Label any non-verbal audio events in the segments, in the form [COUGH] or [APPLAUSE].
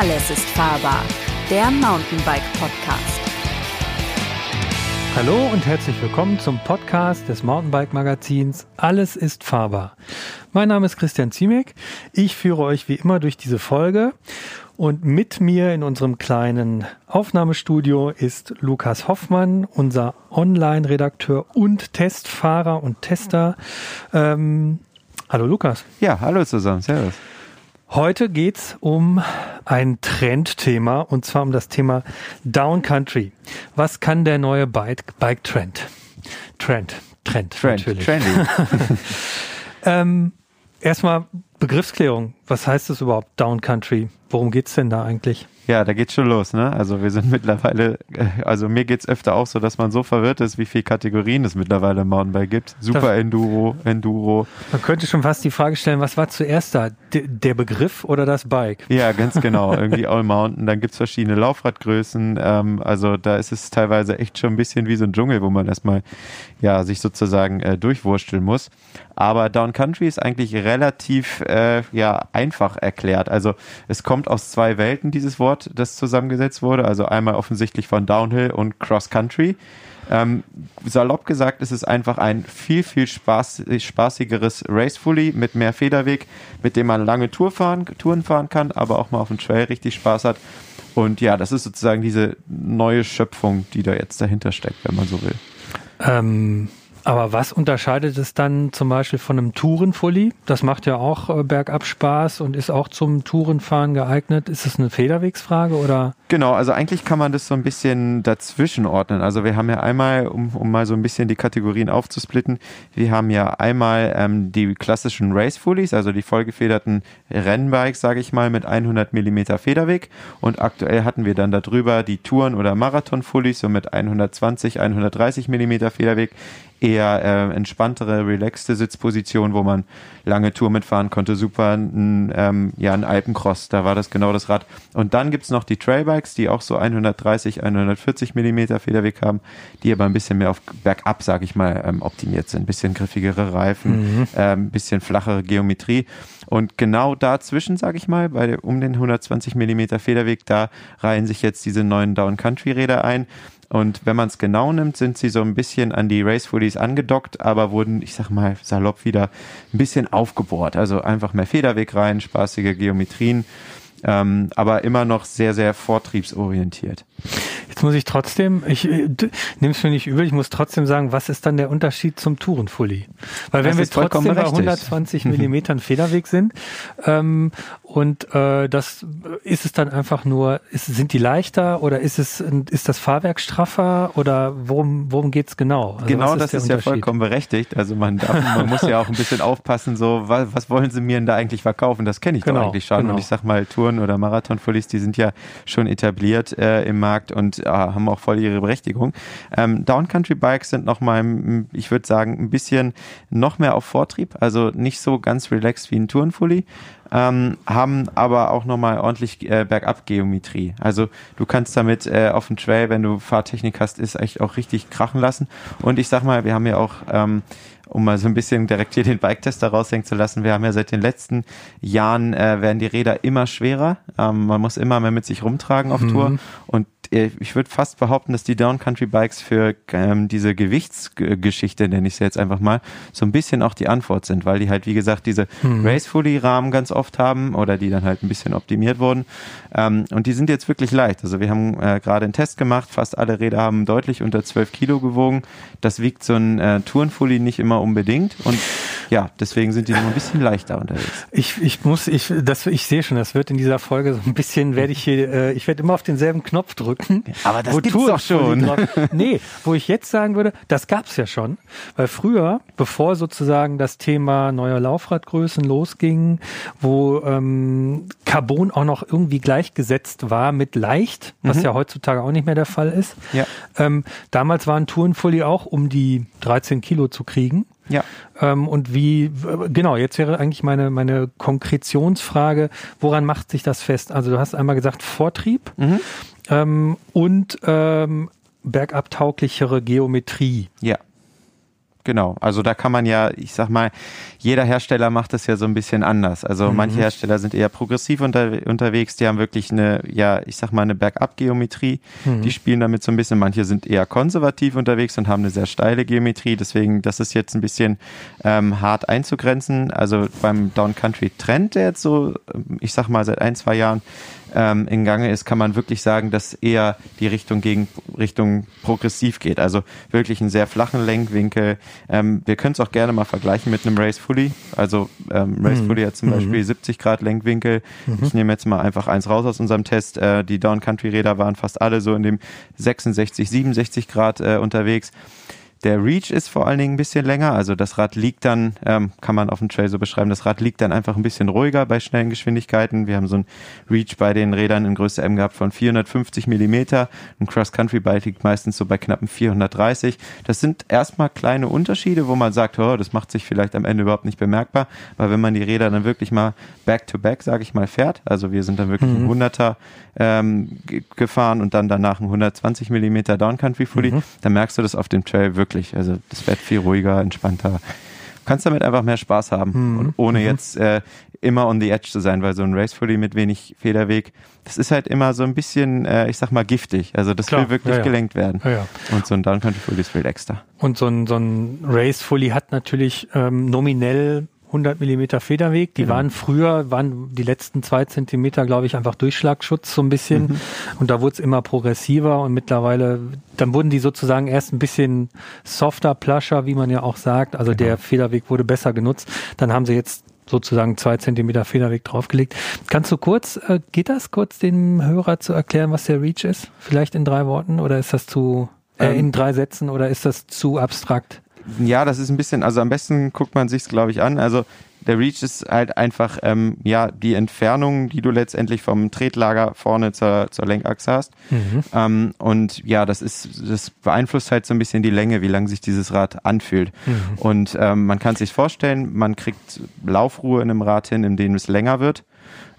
Alles ist fahrbar. Der Mountainbike Podcast. Hallo und herzlich willkommen zum Podcast des Mountainbike Magazins Alles ist fahrbar. Mein Name ist Christian Ziemek. Ich führe euch wie immer durch diese Folge und mit mir in unserem kleinen Aufnahmestudio ist Lukas Hoffmann, unser Online-Redakteur und Testfahrer und Tester. Ähm, hallo Lukas. Ja, hallo zusammen. Servus. Heute geht's um ein Trendthema und zwar um das Thema Downcountry. Was kann der neue Bike, Bike Trend? Trend, Trend, Trend natürlich. Trendy. [LAUGHS] ähm, erstmal Begriffsklärung. Was heißt das überhaupt, Downcountry? Worum geht's denn da eigentlich? Ja, da geht's schon los, ne? Also wir sind [LAUGHS] mittlerweile, äh, also mir geht's öfter auch so, dass man so verwirrt ist, wie viele Kategorien es mittlerweile im Mountainbike gibt. Super Enduro, Enduro. Man könnte schon fast die Frage stellen, was war zuerst da? D der Begriff oder das Bike? Ja, ganz [LAUGHS] genau. Irgendwie All Mountain. Dann gibt's verschiedene Laufradgrößen. Ähm, also da ist es teilweise echt schon ein bisschen wie so ein Dschungel, wo man erstmal ja sich sozusagen äh, durchwursteln muss. Aber Down Country ist eigentlich relativ äh, ja einfach erklärt. Also es kommt aus zwei Welten dieses Wort, das zusammengesetzt wurde. Also einmal offensichtlich von Downhill und Cross Country. Ähm, salopp gesagt ist es einfach ein viel, viel spaß, spaßigeres Race-Fully mit mehr Federweg, mit dem man lange Tour fahren, Touren fahren kann, aber auch mal auf dem Trail richtig Spaß hat. Und ja, das ist sozusagen diese neue Schöpfung, die da jetzt dahinter steckt, wenn man so will. Ähm, aber was unterscheidet es dann zum Beispiel von einem Tourenfully? Das macht ja auch äh, bergab Spaß und ist auch zum Tourenfahren geeignet. Ist es eine Federwegsfrage oder? Genau, also eigentlich kann man das so ein bisschen dazwischen ordnen. Also wir haben ja einmal, um, um mal so ein bisschen die Kategorien aufzusplitten, wir haben ja einmal ähm, die klassischen Race Fullies, also die vollgefederten Rennbikes, sage ich mal, mit 100 Millimeter Federweg. Und aktuell hatten wir dann darüber die Touren- oder Marathon-Fullies, so mit 120, 130 Millimeter Federweg. Eher äh, entspanntere, relaxte Sitzposition, wo man lange Tour mitfahren konnte. Super, ein, ähm, ja, ein Alpencross, da war das genau das Rad. Und dann gibt's noch die Trailbikes, die auch so 130, 140 Millimeter Federweg haben, die aber ein bisschen mehr auf bergab, sag ich mal, ähm, optimiert sind. Ein bisschen griffigere Reifen, ähm, ein bisschen flachere Geometrie. Und genau dazwischen, sag ich mal, bei um den 120 Millimeter Federweg, da reihen sich jetzt diese neuen Down-Country-Räder ein. Und wenn man es genau nimmt, sind sie so ein bisschen an die Race Fullies angedockt, aber wurden, ich sag mal, salopp wieder ein bisschen aufgebohrt. Also einfach mehr Federweg rein, spaßige Geometrien, ähm, aber immer noch sehr, sehr vortriebsorientiert. Jetzt muss ich trotzdem, ich äh, nehme es mir nicht übel, ich muss trotzdem sagen, was ist dann der Unterschied zum Tourenfully? Weil wenn Das wir trotzdem bei berechtigt. 120 [LAUGHS] Millimetern Federweg sind ähm, und äh, das ist es dann einfach nur, ist, sind die leichter oder ist es ist das Fahrwerk straffer oder worum worum geht's genau? Also genau was das ist ja vollkommen berechtigt. Also man, darf, man muss ja auch ein bisschen aufpassen, so, was, was wollen sie mir denn da eigentlich verkaufen? Das kenne ich Genau, doch eigentlich schon. genau. Und ich sag mal, Touren- oder Marathon-Fullies, die sind ja schon etabliert äh, im Markt und äh, haben auch voll ihre Berechtigung. Ähm, Downcountry-Bikes sind noch mal, mm, ich würde sagen, ein bisschen noch mehr auf Vortrieb, also nicht so ganz relaxed wie ein Tourenfully. Ähm, haben aber auch nochmal ordentlich äh, Bergab-Geometrie. Also du kannst damit äh, auf dem Trail, wenn du Fahrtechnik hast, ist echt auch richtig krachen lassen. Und ich sag mal, wir haben ja auch ähm, um mal so ein bisschen direkt hier den Bike-Tester raushängen zu lassen. Wir haben ja seit den letzten Jahren, äh, werden die Räder immer schwerer. Ähm, man muss immer mehr mit sich rumtragen auf Tour. Und ich würde fast behaupten, dass die Downcountry-Bikes für ähm, diese Gewichtsgeschichte, nenne ich sie jetzt einfach mal, so ein bisschen auch die Antwort sind, weil die halt, wie gesagt, diese Race-Fully-Rahmen ganz oft haben oder die dann halt ein bisschen optimiert wurden. Ähm, und die sind jetzt wirklich leicht. Also wir haben äh, gerade einen Test gemacht. Fast alle Räder haben deutlich unter 12 Kilo gewogen. Das wiegt so ein äh, Tourenfully nicht immer unbedingt. Und ja, deswegen sind die noch ein bisschen leichter unterwegs. Ich, ich muss, ich, das, ich sehe schon, das wird in dieser Folge so ein bisschen, werde ich hier, äh, ich werde immer auf denselben Knopf drücken. Aber das gibt's doch schon. [LAUGHS] Nee, wo ich jetzt sagen würde, das gab's ja schon. Weil früher, bevor sozusagen das Thema neue Laufradgrößen losging, wo ähm, Carbon auch noch irgendwie gleichgesetzt war mit leicht, was ja heutzutage auch nicht mehr der Fall ist. Ja. Ähm, damals waren Tourenfully auch um die 13 Kilo zu kriegen. Ja. Ähm, und wie, genau, jetzt wäre eigentlich meine, meine Konkretionsfrage, woran macht sich das fest? Also du hast einmal gesagt Vortrieb ähm, und ähm, bergabtauglichere Geometrie. Ja. Genau, also da kann man ja, ich sag mal, jeder Hersteller macht das ja so ein bisschen anders. Also mhm. manche Hersteller sind eher progressiv unter, unterwegs, die haben wirklich eine, ja, ich sag mal, eine Bergab-Geometrie. Mhm. Die spielen damit so ein bisschen. Manche sind eher konservativ unterwegs und haben eine sehr steile Geometrie. Deswegen, das ist jetzt ein bisschen ähm, hart einzugrenzen. Also beim Down Country Trend, der jetzt so, ich sag mal, seit ein, zwei Jahren ähm, in Gange ist, kann man wirklich sagen, dass eher die Richtung gegen Richtung progressiv geht. Also wirklich einen sehr flachen Lenkwinkel. Ähm, wir können es auch gerne mal vergleichen mit einem Race Fully. Also ähm, Race mhm. Fully hat zum mhm. Beispiel 70 Grad Lenkwinkel. Mhm. Ich nehme jetzt mal einfach eins raus aus unserem Test. Äh, die Down Country Räder waren fast alle so in dem 66, 67 Grad äh, unterwegs. Der Reach ist vor allen Dingen ein bisschen länger, also das Rad liegt dann, ähm, kann man auf dem Trail so beschreiben, das Rad liegt dann einfach ein bisschen ruhiger bei schnellen Geschwindigkeiten. Wir haben so ein Reach bei den Rädern in Größe M gehabt von 450 Millimeter. Ein Cross-Country-Bike liegt meistens so bei knappen 430. Das sind erstmal kleine Unterschiede, wo man sagt, oh, das macht sich vielleicht am Ende überhaupt nicht bemerkbar, weil wenn man die Räder dann wirklich mal back-to-back, sage ich mal, fährt, also wir sind dann wirklich mhm. ein 100er ähm, gefahren und dann danach ein 120 Millimeter Downcountry Fully, mhm. dann merkst du das auf dem Trail wirklich. Also das wird viel ruhiger, entspannter. Du kannst damit einfach mehr Spaß haben, mhm. und ohne mhm. jetzt äh, immer on the edge zu sein, weil so ein Race Fully mit wenig Federweg, das ist halt immer so ein bisschen, äh, ich sag mal, giftig. Also das Klar, will wirklich ja, ja. gelenkt werden. Ja, und so ein Downcountry Fully ist viel extra. Und so ein, so ein Race Fully hat natürlich ähm, nominell 100 Millimeter Federweg. Die genau. waren früher, waren die letzten zwei Zentimeter, glaube ich, einfach Durchschlagschutz so ein bisschen. Mhm. Und da wurde es immer progressiver und mittlerweile, dann wurden die sozusagen erst ein bisschen softer, plusher, wie man ja auch sagt. Also genau. der Federweg wurde besser genutzt. Dann haben sie jetzt sozusagen zwei Zentimeter Federweg draufgelegt. Kannst du kurz, äh, geht das kurz dem Hörer zu erklären, was der Reach ist? Vielleicht in drei Worten oder ist das zu, äh, ähm, in drei Sätzen oder ist das zu abstrakt? Ja, das ist ein bisschen, also am besten guckt man sich's, glaube ich, an. Also der Reach ist halt einfach ähm, ja die Entfernung, die du letztendlich vom Tretlager vorne zur, zur Lenkachse hast. Mhm. Ähm, und ja, das ist, das beeinflusst halt so ein bisschen die Länge, wie lang sich dieses Rad anfühlt. Mhm. Und ähm, man kann sich vorstellen, man kriegt Laufruhe in einem Rad hin, in dem es länger wird.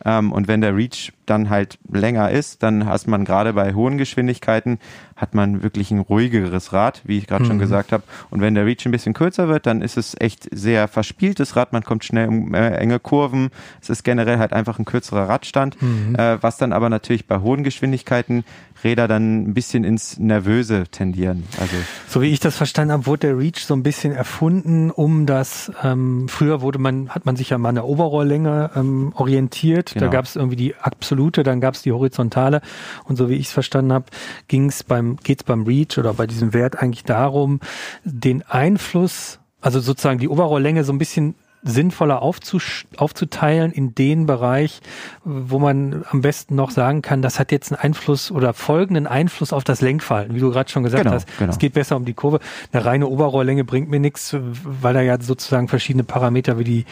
Ähm, und wenn der Reach dann halt länger ist, dann hast man gerade bei hohen Geschwindigkeiten hat man wirklich ein ruhigeres Rad, wie ich gerade mhm. schon gesagt habe. Und wenn der Reach ein bisschen kürzer wird, dann ist es echt sehr verspieltes Rad. Man kommt schnell um äh, enge Kurven. Es ist generell halt einfach ein kürzerer Radstand, mhm. äh, was dann aber natürlich bei hohen Geschwindigkeiten Räder dann ein bisschen ins Nervöse tendieren. Also so wie ich das verstanden habe, wurde der Reach so ein bisschen erfunden, um das. Ähm, früher wurde man hat man sich ja mal an der Overalllänge ähm, orientiert. Genau. Da gab es irgendwie die absolute, dann gab es die horizontale. Und so wie ich es verstanden habe, ging es beim geht es beim Reach oder bei diesem Wert eigentlich darum, den Einfluss also sozusagen die Overalllänge so ein bisschen sinnvoller aufzuteilen in den Bereich, wo man am besten noch sagen kann, das hat jetzt einen Einfluss oder folgenden Einfluss auf das Lenkverhalten, wie du gerade schon gesagt genau, hast. Genau. Es geht besser um die Kurve. Eine reine Oberrohrlänge bringt mir nichts, weil da ja sozusagen verschiedene Parameter wie die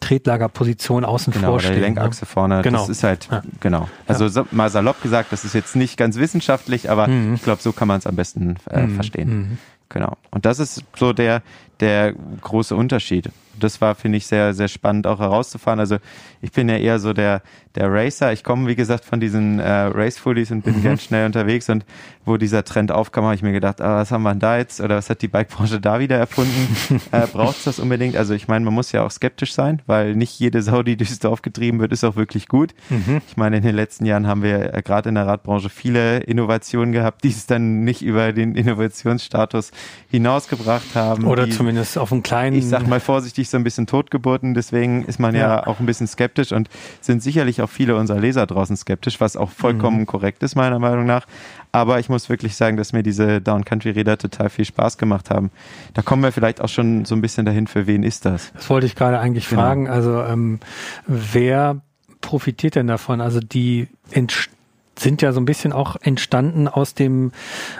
Tretlagerposition außen genau, vor stehen. Die Lenkachse vorne, genau. das ist halt, ja. genau. Also ja. mal salopp gesagt, das ist jetzt nicht ganz wissenschaftlich, aber mhm. ich glaube, so kann man es am besten äh, mhm. verstehen. Mhm. Genau. Und das ist so der, der große Unterschied das war, finde ich, sehr, sehr spannend auch herauszufahren. Also ich bin ja eher so der, der Racer. Ich komme, wie gesagt, von diesen äh, Race-Fullies und bin mhm. ganz schnell unterwegs. Und wo dieser Trend aufkam, habe ich mir gedacht, ah, was haben wir denn da jetzt? Oder was hat die Bikebranche da wieder erfunden? [LAUGHS] äh, Braucht es das unbedingt? Also ich meine, man muss ja auch skeptisch sein, weil nicht jede Sau, die durchs Dorf getrieben wird, ist auch wirklich gut. Mhm. Ich meine, in den letzten Jahren haben wir äh, gerade in der Radbranche viele Innovationen gehabt, die es dann nicht über den Innovationsstatus hinausgebracht haben. Oder die, zumindest auf einen kleinen... Ich sag mal vorsichtig, so ein bisschen Totgeburten. Deswegen ist man ja, ja auch ein bisschen skeptisch und sind sicherlich auch viele unserer Leser draußen skeptisch, was auch vollkommen mhm. korrekt ist, meiner Meinung nach. Aber ich muss wirklich sagen, dass mir diese Down Country Räder total viel Spaß gemacht haben. Da kommen wir vielleicht auch schon so ein bisschen dahin, für wen ist das? Das wollte ich gerade eigentlich genau. fragen. Also ähm, wer profitiert denn davon? Also die Entstehung sind ja so ein bisschen auch entstanden aus dem,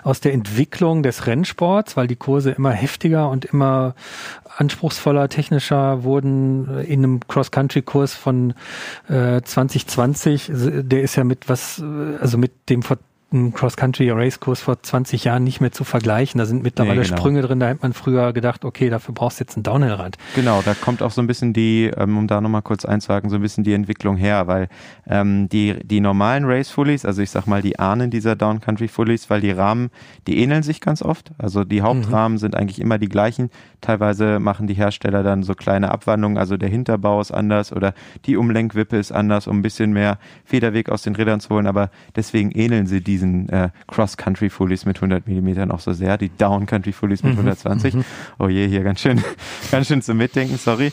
aus der Entwicklung des Rennsports, weil die Kurse immer heftiger und immer anspruchsvoller, technischer wurden in einem Cross-Country-Kurs von äh, 2020. Der ist ja mit was, also mit dem einem Cross-Country-Race-Kurs vor 20 Jahren nicht mehr zu vergleichen. Da sind mittlerweile Nee, genau. Sprünge drin, da hätte man früher gedacht, okay, dafür brauchst du jetzt ein Downhill-Rad. Genau, da kommt auch so ein bisschen die, ähm, um da nochmal kurz einzuhaken, so ein bisschen die Entwicklung her, weil ähm, die, die normalen Race-Fullies, also ich sag mal die Ahnen dieser Downcountry-Fullies, weil die Rahmen, die ähneln sich ganz oft. Also die Hauptrahmen sind eigentlich immer die gleichen. Teilweise machen die Hersteller dann so kleine Abwandlungen, also der Hinterbau ist anders oder die Umlenkwippe ist anders, um ein bisschen mehr Federweg aus den Rädern zu holen, aber deswegen ähneln sie diesen äh, Cross-Country-Fullies mit 100 Millimetern auch so sehr, die Down-Country-Fullies mit 120. Oh je, hier ganz schön, [LAUGHS] ganz schön zum Mitdenken, sorry.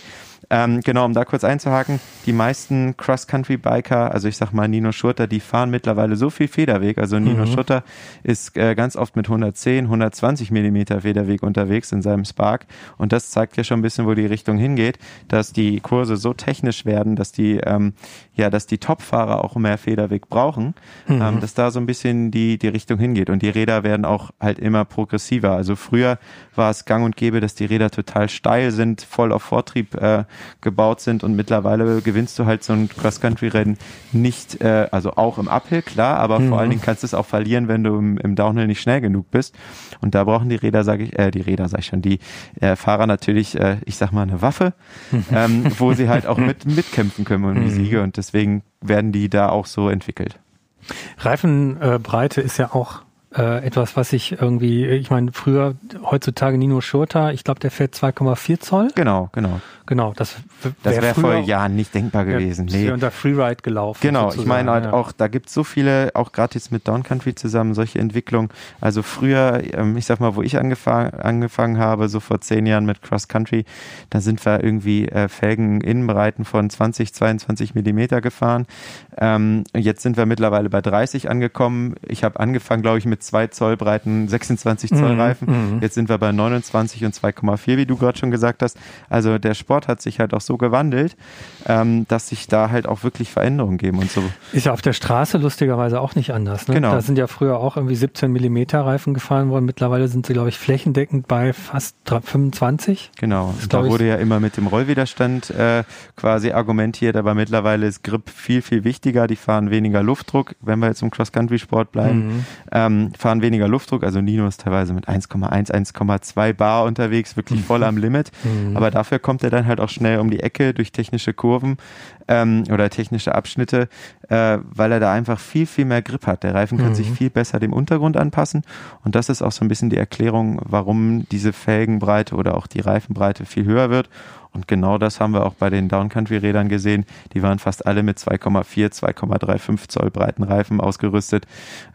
Ähm, genau, um da kurz einzuhaken, die meisten Cross-Country-Biker, also ich sag mal Nino Schurter, die fahren mittlerweile so viel Federweg. Also Nino Schurter ist äh, ganz oft mit 110, 120 Millimeter Federweg unterwegs in seinem Spark. Und das zeigt ja schon ein bisschen, wo die Richtung hingeht, dass die Kurse so technisch werden, dass die, ähm, ja, dass die Top-Fahrer auch mehr Federweg brauchen, ähm, dass da so ein bisschen die, die Richtung hingeht. Und die Räder werden auch halt immer progressiver. Also früher war es gang und gäbe, dass die Räder total steil sind, voll auf Vortrieb äh, gebaut sind und mittlerweile gewinnst du halt so ein Cross-Country-Rennen nicht, äh, also auch im Uphill, klar, aber vor allen Dingen kannst du es auch verlieren, wenn du im, im Downhill nicht schnell genug bist. Und da brauchen die Räder, sage ich, äh, die Räder, sag ich schon, die äh, Fahrer natürlich, äh, ich sag mal, eine Waffe, [LAUGHS] ähm, wo sie halt auch mit mitkämpfen können um die Siege und deswegen werden die da auch so entwickelt. Reifenbreite ist ja auch äh, etwas, was ich irgendwie, ich meine, früher, heutzutage Nino Schurter, ich glaube, der fährt 2,4 Zoll. Genau, genau. Genau, das Das wär wäre vor früher Jahren nicht denkbar ja, gewesen. ist Nee. unter Freeride gelaufen. Genau, ich sozusagen, meine halt ja. auch, da gibt's so viele, auch gerade jetzt mit Downcountry zusammen, solche Entwicklungen. Also früher, ähm, ich sag mal, wo ich angefangen, angefangen habe, so vor zehn Jahren mit Cross Country, da sind wir irgendwie äh, Felgen Innenbreiten von 20, 22 Millimeter gefahren. Ähm, jetzt sind wir mittlerweile bei 30 angekommen. Ich habe angefangen, glaube ich, mit zwei Zoll breiten 26 Zoll Mhm, Reifen. Jetzt sind wir bei 29 und 2,4, wie du gerade schon gesagt hast. Also der Sport hat sich halt auch so gewandelt, ähm, dass sich da halt auch wirklich Veränderungen geben und so. Ist ja auf der Straße lustigerweise auch nicht anders. Ne? Genau. Da sind ja früher auch irgendwie 17 Millimeter Reifen gefahren worden. Mittlerweile sind sie, glaube ich, flächendeckend bei fast dra- 25. Genau, Das da wurde ja immer mit dem Rollwiderstand äh, quasi argumentiert, aber mittlerweile ist Grip viel, viel wichtiger. Die fahren weniger Luftdruck, wenn wir jetzt im Cross-Country-Sport bleiben, Mhm. ähm, fahren weniger Luftdruck. Also Nino ist teilweise mit 1,1, 1,2 Bar unterwegs, wirklich voll [LAUGHS] am Limit. Mhm. Aber dafür kommt er dann halt auch schnell um die Ecke durch technische Kurven ähm, oder technische Abschnitte, äh, weil er da einfach viel, viel mehr Grip hat. Der Reifen kann Mhm. sich viel besser dem Untergrund anpassen. Und das ist auch so ein bisschen die Erklärung, warum diese Felgenbreite oder auch die Reifenbreite viel höher wird. Und genau das haben wir auch bei den Downcountry-Rädern gesehen. Die waren fast alle mit 2,4, 2,35 Zoll breiten Reifen ausgerüstet.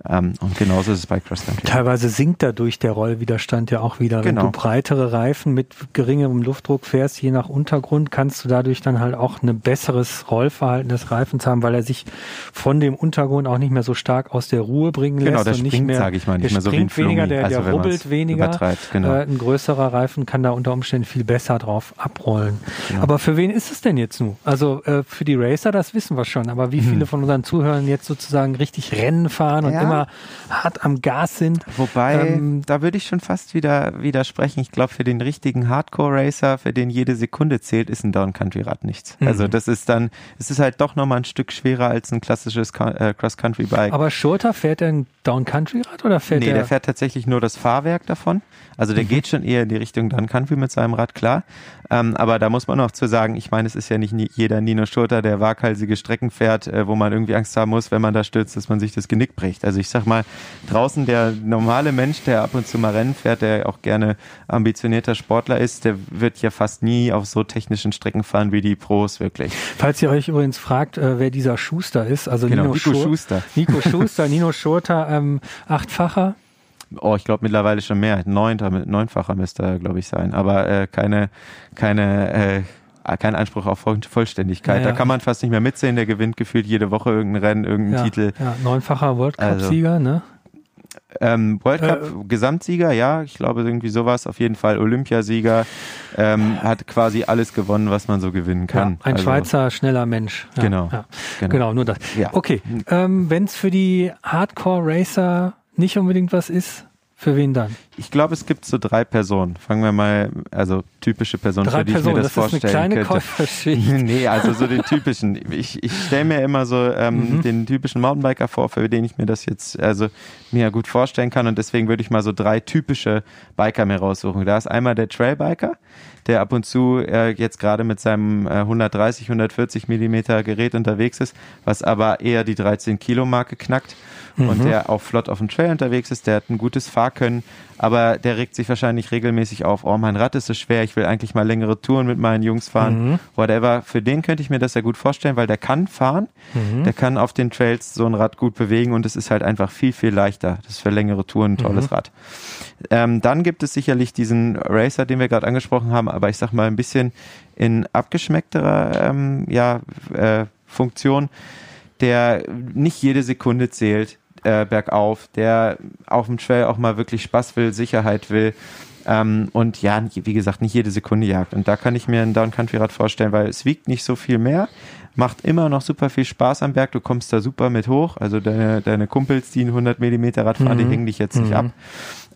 Ähm, und genauso ist es bei Cross Country. Teilweise sinkt dadurch der Rollwiderstand ja auch wieder. Wenn Genau. du breitere Reifen mit geringerem Luftdruck fährst, je nach Untergrund, kannst du dadurch dann halt auch ein besseres Rollverhalten des Reifens haben, weil er sich von dem Untergrund auch nicht mehr so stark aus der Ruhe bringen lässt. Genau, der und nicht springt, mehr, sage ich mal, nicht der mehr so wie springt weniger, Flummi. der, Also der rubbelt weniger. genau. Äh, ein größerer Reifen kann da unter Umständen viel besser drauf abrollen. Genau. Aber für wen ist es denn jetzt nun? Also äh, für die Racer, das wissen wir schon. Aber wie viele von unseren Zuhörern jetzt sozusagen richtig Rennen fahren und Ja. immer hart am Gas sind? Wobei, Ähm, da würde ich schon fast wieder widersprechen. Ich glaube, für den richtigen Hardcore-Racer, für den jede Sekunde zählt, ist ein Down-Country-Rad nichts. Mhm. Also das ist dann, es ist halt doch nochmal ein Stück schwerer als ein klassisches äh, Cross-Country-Bike. Aber Schurter fährt er ein Down-Country-Rad oder fährt Nee, er? der fährt tatsächlich nur das Fahrwerk davon. Also Mhm. der geht schon eher in die Richtung Down Country mit seinem Rad, klar. Ähm, aber da muss man noch zu sagen, ich meine, es ist ja nicht jeder Nino Schurter, der waghalsige Strecken fährt, äh, wo man irgendwie Angst haben muss, wenn man da stürzt, dass man sich das Genick bricht. Also ich sag mal, draußen der normale Mensch, der ab und zu mal Rennen fährt, der auch gerne ambitionierter Sportler ist, der wird ja fast nie auf so technischen Strecken fahren wie die Pros wirklich. Falls ihr euch übrigens fragt, äh, wer dieser Schuster ist, also Genau, Nino Nico Schur- Schuster. [LAUGHS] Nico [LAUGHS] Schuster, Nino Schurter, ähm, achtfacher. Oh, ich glaube mittlerweile schon mehr. Neunter, neunfacher müsste er, glaube ich, sein. Aber äh, keine, keine, äh, kein Anspruch auf Voll- Vollständigkeit. Ja, ja. Da kann man fast nicht mehr mitsehen. Der gewinnt gefühlt jede Woche irgendein Rennen, irgendeinen Ja, Titel. ja, neunfacher World Also, Cup-Sieger, ne? Ähm, World Cup Äh, Gesamtsieger, ja, ich glaube irgendwie sowas. Auf jeden Fall Olympiasieger. Ähm, hat quasi alles gewonnen, was man so gewinnen kann. Ja, ein Also, Schweizer schneller Mensch. Ja, Genau, Ja. genau. Genau. nur das. Ja. Okay, ähm, wenn es für die Hardcore-Racer nicht unbedingt was ist, Für wen dann? Ich glaube, es gibt so drei Personen. Fangen wir mal, also typische Personen, drei für die Personen, ich mir das, das vorstellen ist eine kleine könnte. [LAUGHS] nee, also so den [LAUGHS] typischen. Ich, ich stelle mir immer so ähm, mhm. den typischen Mountainbiker vor, für den ich mir das jetzt also mir gut vorstellen kann. Und deswegen würde ich mal so drei typische Biker mir raussuchen. Da ist einmal der Trailbiker der ab und zu äh, jetzt gerade mit seinem äh, 130, 140 Millimeter Gerät unterwegs ist, was aber eher die 13 Kilo Marke knackt mhm. und der auch flott auf dem Trail unterwegs ist, der hat ein gutes Fahrkönnen, aber der regt sich wahrscheinlich regelmäßig auf, oh, mein Rad ist so schwer, ich will eigentlich mal längere Touren mit meinen Jungs fahren, mhm. whatever. Für den könnte ich mir das ja gut vorstellen, weil der kann fahren, mhm. der kann auf den Trails so ein Rad gut bewegen und es ist halt einfach viel, viel leichter. Das ist für längere Touren ein tolles mhm. Rad. Ähm, dann gibt es sicherlich diesen Racer, den wir gerade angesprochen haben, aber ich sag mal ein bisschen in abgeschmeckterer ähm, ja, äh, Funktion, der nicht jede Sekunde zählt, äh, bergauf, der auf dem Trail auch mal wirklich Spaß will, Sicherheit will. Ähm, und ja, wie gesagt, nicht jede Sekunde jagt. Und da kann ich mir ein Down Country Rad vorstellen, weil es wiegt nicht so viel mehr, macht immer noch super viel Spaß am Berg. Du kommst da super mit hoch. Also deine, deine Kumpels, die ein 100 Millimeter Rad fahren, mhm. die hängen dich jetzt nicht mhm. ab.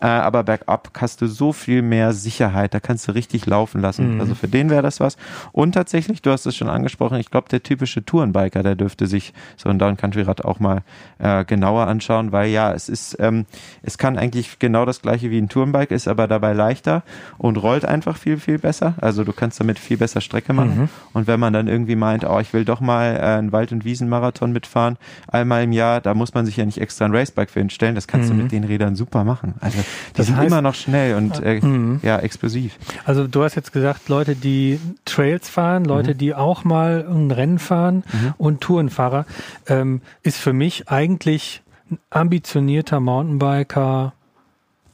Äh, aber bergab hast du so viel mehr Sicherheit, da kannst du richtig laufen lassen. Mhm. Also für den wäre das was. Und tatsächlich, du hast es schon angesprochen, ich glaube, der typische Tourenbiker, der dürfte sich so ein Down-Country-Rad auch mal äh, genauer anschauen, weil ja, es ist, ähm, es kann eigentlich genau das gleiche wie ein Tourenbike, ist aber dabei leichter und rollt einfach viel, viel besser. Also du kannst damit viel besser Strecke machen. Mhm. Und wenn man dann irgendwie meint, oh, ich will doch mal äh, einen Wald- und Wiesenmarathon mitfahren, einmal im Jahr, da muss man sich ja nicht extra ein Racebike für hinstellen, das kannst mhm. du mit den Rädern super machen. Also die das sind heißt, immer noch schnell und äh, mhm. ja, explosiv. Also du hast jetzt gesagt, Leute, die Trails fahren, Leute, mhm. die auch mal ein Rennen fahren mhm. und Tourenfahrer, ähm, ist für mich eigentlich ein ambitionierter Mountainbiker,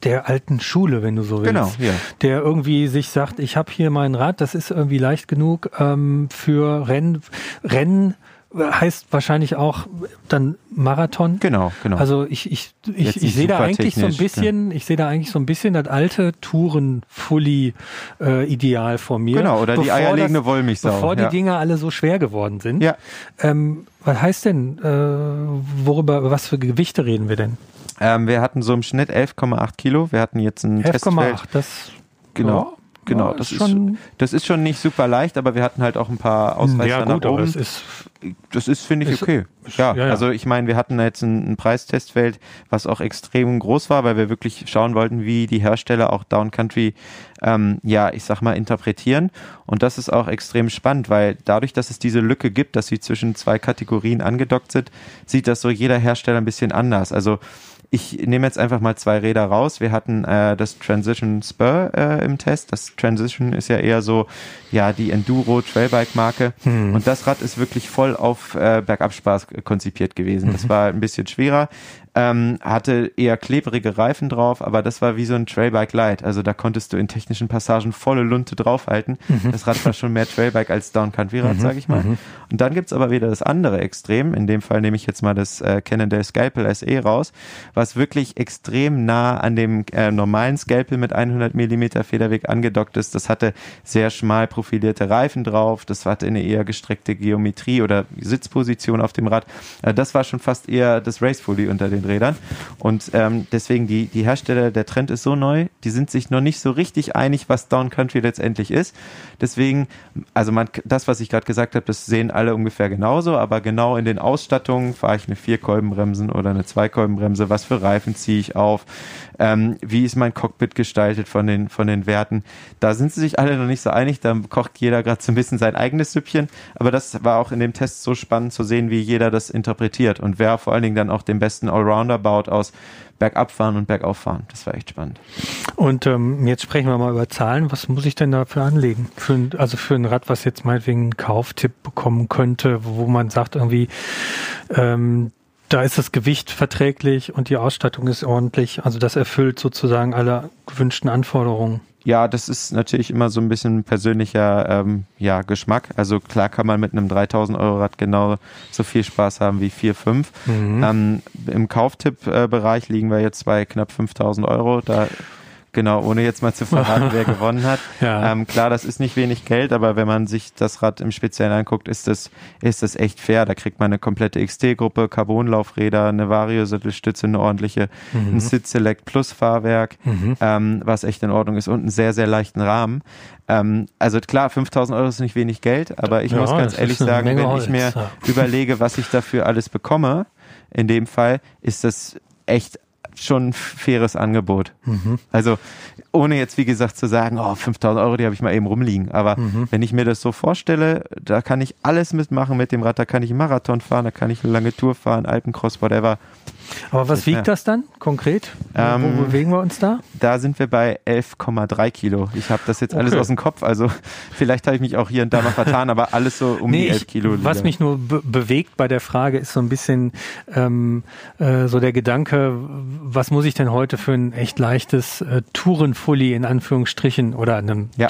der alten Schule, wenn du so willst. Genau, ja. Der irgendwie sich sagt, ich habe hier mein Rad, das ist irgendwie leicht genug ähm, für Rennen, Rennen heißt wahrscheinlich auch dann Marathon. Genau, genau. Also ich, ich, ich, ich sehe da eigentlich so ein bisschen, ja. ich sehe da eigentlich so ein bisschen das alte Touren-Fully-Ideal äh, vor mir. Genau, oder die eierlegende das, Wollmilchsau. Bevor ja. die Dinger alle so schwer geworden sind. Ja. Ähm, was heißt denn, äh, worüber, was für Gewichte reden wir denn? Ähm, wir hatten so im Schnitt 11,8 Kilo. Wir hatten jetzt ein 11, Testfeld. 11,8, das Genau. Genau, ja, das, ist schon, das ist schon nicht super leicht, aber wir hatten halt auch ein paar Ausreißer ja, gut, nach oben. Das ist, das ist finde ich, okay. Ja, ja, ja, also ich meine, wir hatten jetzt ein, ein, Preistestfeld, was auch extrem groß war, weil wir wirklich schauen wollten, wie die Hersteller auch Down Country, ähm, ja, ich sag mal, interpretieren. Und das ist auch extrem spannend, weil dadurch, dass es diese Lücke gibt, dass sie zwischen zwei Kategorien angedockt sind, sieht das so jeder Hersteller ein bisschen anders. Also ich nehme jetzt einfach mal zwei Räder raus. Wir hatten äh, das Transition Spur äh, im Test. Das Transition ist ja eher so, ja, die Enduro Trailbike Marke. Hm. Und das Rad ist wirklich voll auf äh, Bergabspaß konzipiert gewesen. Das mhm. war ein bisschen schwerer ähm, hatte eher klebrige Reifen drauf, aber das war wie so ein Trailbike Light. Also da konntest du in technischen Passagen volle Lunte draufhalten. Mhm. Das Rad war schon mehr Trailbike als Down Country Rad, mhm. sage ich mal. Mhm. Und dann gibt's aber wieder das andere Extrem. In dem Fall nehme ich jetzt mal das äh, Cannondale Scalpel SE raus, was wirklich extrem nah an dem äh, normalen Scalpel mit 100 Millimeter Federweg angedockt ist. Das hatte sehr schmal profilierte Reifen drauf. Das hatte eine eher gestreckte Geometrie oder Sitzposition auf dem Rad. Äh, das war schon fast eher das Racefully unter den den Rädern. Und ähm, deswegen die, die Hersteller, der Trend ist so neu, die sind sich noch nicht so richtig einig, was Down Country letztendlich ist. Deswegen, also man, das, was ich gerade gesagt habe, das sehen alle ungefähr genauso, aber genau in den Ausstattungen fahre ich eine Vierkolbenbremsen oder eine Zweikolbenbremse, was für Reifen ziehe ich auf, ähm, wie ist mein Cockpit gestaltet von den, von den Werten. Da sind sie sich alle noch nicht so einig, da kocht jeder gerade so ein bisschen sein eigenes Süppchen, aber das war auch in dem Test so spannend zu sehen, wie jeder das interpretiert und wer vor allen Dingen dann auch den besten Allrounder baut aus Bergabfahren und Bergauffahren. Das war echt spannend. Und ähm, jetzt sprechen wir mal über Zahlen. Was muss ich denn dafür anlegen? Für ein, also für ein Rad, was jetzt meinetwegen einen Kauftipp bekommen könnte, wo man sagt irgendwie, ähm, da ist das Gewicht verträglich und die Ausstattung ist ordentlich. Also das erfüllt sozusagen alle gewünschten Anforderungen. Ja, das ist natürlich immer so ein bisschen persönlicher ähm, ja, Geschmack. Also klar kann man mit einem 3000 Euro Rad genau so viel Spaß haben wie 4, 5. Mhm. Ähm, Im Kauftipp-Bereich liegen wir jetzt bei knapp 5000 Euro. Da genau, ohne jetzt mal zu verraten, wer [LAUGHS] gewonnen hat. Ja. Ähm, klar, das ist nicht wenig Geld, aber wenn man sich das Rad im Speziellen anguckt, ist das, ist das echt fair. Da kriegt man eine komplette XT-Gruppe, Carbonlaufräder, eine Vario-Sattelstütze, eine ordentliche, ein Sit Select Plus Fahrwerk, ähm, was echt in Ordnung ist und einen sehr, sehr leichten Rahmen. Ähm, also klar, 5000 Euro ist nicht wenig Geld, aber ich Ja, muss ganz ehrlich sagen, wenn ich mir Holz, ja. überlege, was ich dafür alles bekomme, in dem Fall, ist das echt schon ein faires Angebot. Mhm. Also ohne jetzt, wie gesagt, zu sagen, oh, 5000 Euro, die habe ich mal eben rumliegen. Aber Mhm. wenn ich mir das so vorstelle, da kann ich alles mitmachen mit dem Rad. Da kann ich einen Marathon fahren, da kann ich eine lange Tour fahren, Alpencross, whatever. Aber was wiegt Ja. das dann konkret? Wo- Ähm, Wo bewegen wir uns da? Da sind wir bei 11,3 Kilo. Ich habe das jetzt alles Okay. aus dem Kopf. Also [LAUGHS] vielleicht habe ich mich auch hier und da mal vertan, aber alles so um die 11 ich, Kilo. was liegen. mich nur be bewegt bei der Frage ist so ein bisschen ähm, äh, so der Gedanke, was muss ich denn heute für ein echt leichtes äh, Tourenfully in Anführungsstrichen oder einem, Ja.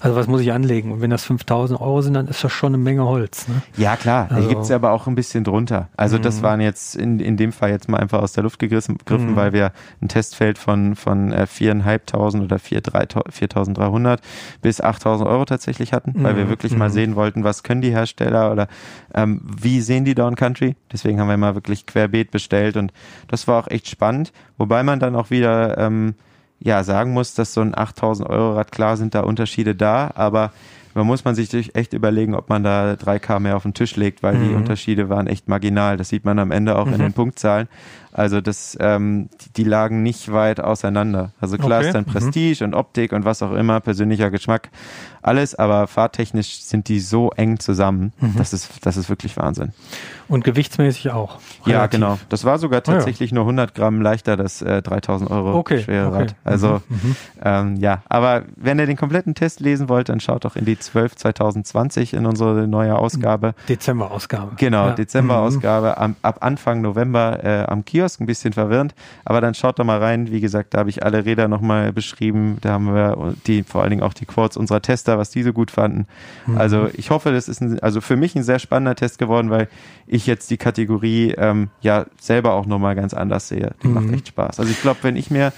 also was muss ich anlegen? Und wenn das 5000 Euro sind, dann ist das schon eine Menge Holz. Ne? Ja, klar. Also- Hier gibt's ja aber auch ein bisschen drunter. Also das waren jetzt in, in dem Fall jetzt mal einfach aus der Luft gegriffen, gegriffen, weil wir ein Testfeld von, von äh, 4.500 oder 4.300 bis 8.000 Euro tatsächlich hatten, weil wir wirklich mal sehen wollten, was können die Hersteller oder ähm, wie sehen die Down Country. Deswegen haben wir mal wirklich querbeet bestellt und das war auch echt spannend. Wobei man dann auch wieder ähm, ja sagen muss, dass so ein 8.000 Euro Rad, klar sind da Unterschiede da, aber man muss man sich echt überlegen, ob man da 3K mehr auf den Tisch legt, weil die Unterschiede waren echt marginal. Das sieht man am Ende auch in den Punktzahlen. Also das, ähm, die, die lagen nicht weit auseinander. Also klar Okay. ist dann Prestige und Optik und was auch immer, persönlicher Geschmack, alles, aber fahrtechnisch sind die so eng zusammen. Das ist, das ist wirklich Wahnsinn. Und gewichtsmäßig auch. Ja, relativ. genau. Das war sogar Ah, ja. tatsächlich nur 100 Gramm leichter, das äh, 3000 Euro Okay, schwere okay. Rad. Also Mhm, ähm, ja, aber wenn ihr den kompletten Test lesen wollt, dann schaut doch in die 12 2020 in unsere neue Ausgabe. Dezemberausgabe. Genau, Ja. Dezemberausgabe am, ab Anfang November äh, am Kiosk, ein bisschen verwirrend, aber dann schaut doch mal rein. Wie gesagt, da habe ich alle Räder nochmal beschrieben. Da haben wir die, vor allen Dingen auch die Quotes unserer Tester, was die so gut fanden. Also ich hoffe, das ist ein, also für mich ein sehr spannender Test geworden, weil ich jetzt die Kategorie ähm, ja selber auch nochmal ganz anders sehe. Die macht echt Spaß. Also ich glaube, wenn ich mir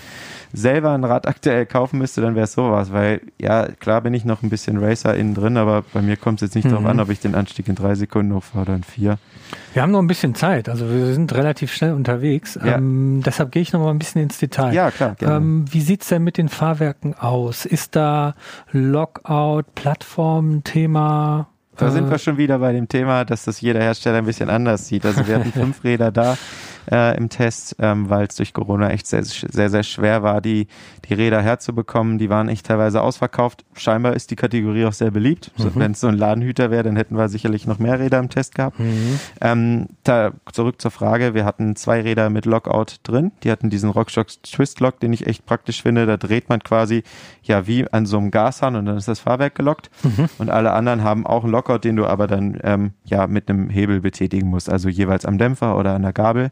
selber ein Rad aktuell kaufen müsste, dann wäre es sowas, weil ja, klar bin ich noch ein bisschen Racer innen drin, aber bei mir kommt es jetzt nicht darauf an, ob ich den Anstieg in drei Sekunden hochfahre oder in vier. Wir haben noch ein bisschen Zeit, also wir sind relativ schnell unterwegs. Ja. Ähm, deshalb gehe ich noch mal ein bisschen ins Detail. Ja, klar, gerne. Ähm, wie sieht's denn mit den Fahrwerken aus? Ist da Lockout, Plattform-Thema? Da sind Äh, wir schon wieder bei dem Thema, dass das jeder Hersteller ein bisschen anders sieht. Also wir hatten [LAUGHS] fünf Räder da äh, im Test, ähm, weil es durch Corona echt sehr, sehr, sehr schwer war, die, die Räder herzubekommen. Die waren echt teilweise ausverkauft. Scheinbar ist die Kategorie auch sehr beliebt. So, Wenn es so ein Ladenhüter wäre, dann hätten wir sicherlich noch mehr Räder im Test gehabt. Ähm, da, zurück zur Frage, wir hatten zwei Räder mit Lockout drin. Die hatten diesen Rockshox Twist Lock, den ich echt praktisch finde. Da dreht man quasi ja wie an so einem Gashahn und dann ist das Fahrwerk gelockt. Und alle anderen haben auch einen Lockout, den du aber dann ähm, ja mit einem Hebel betätigen musst, also jeweils am Dämpfer oder an der Gabel.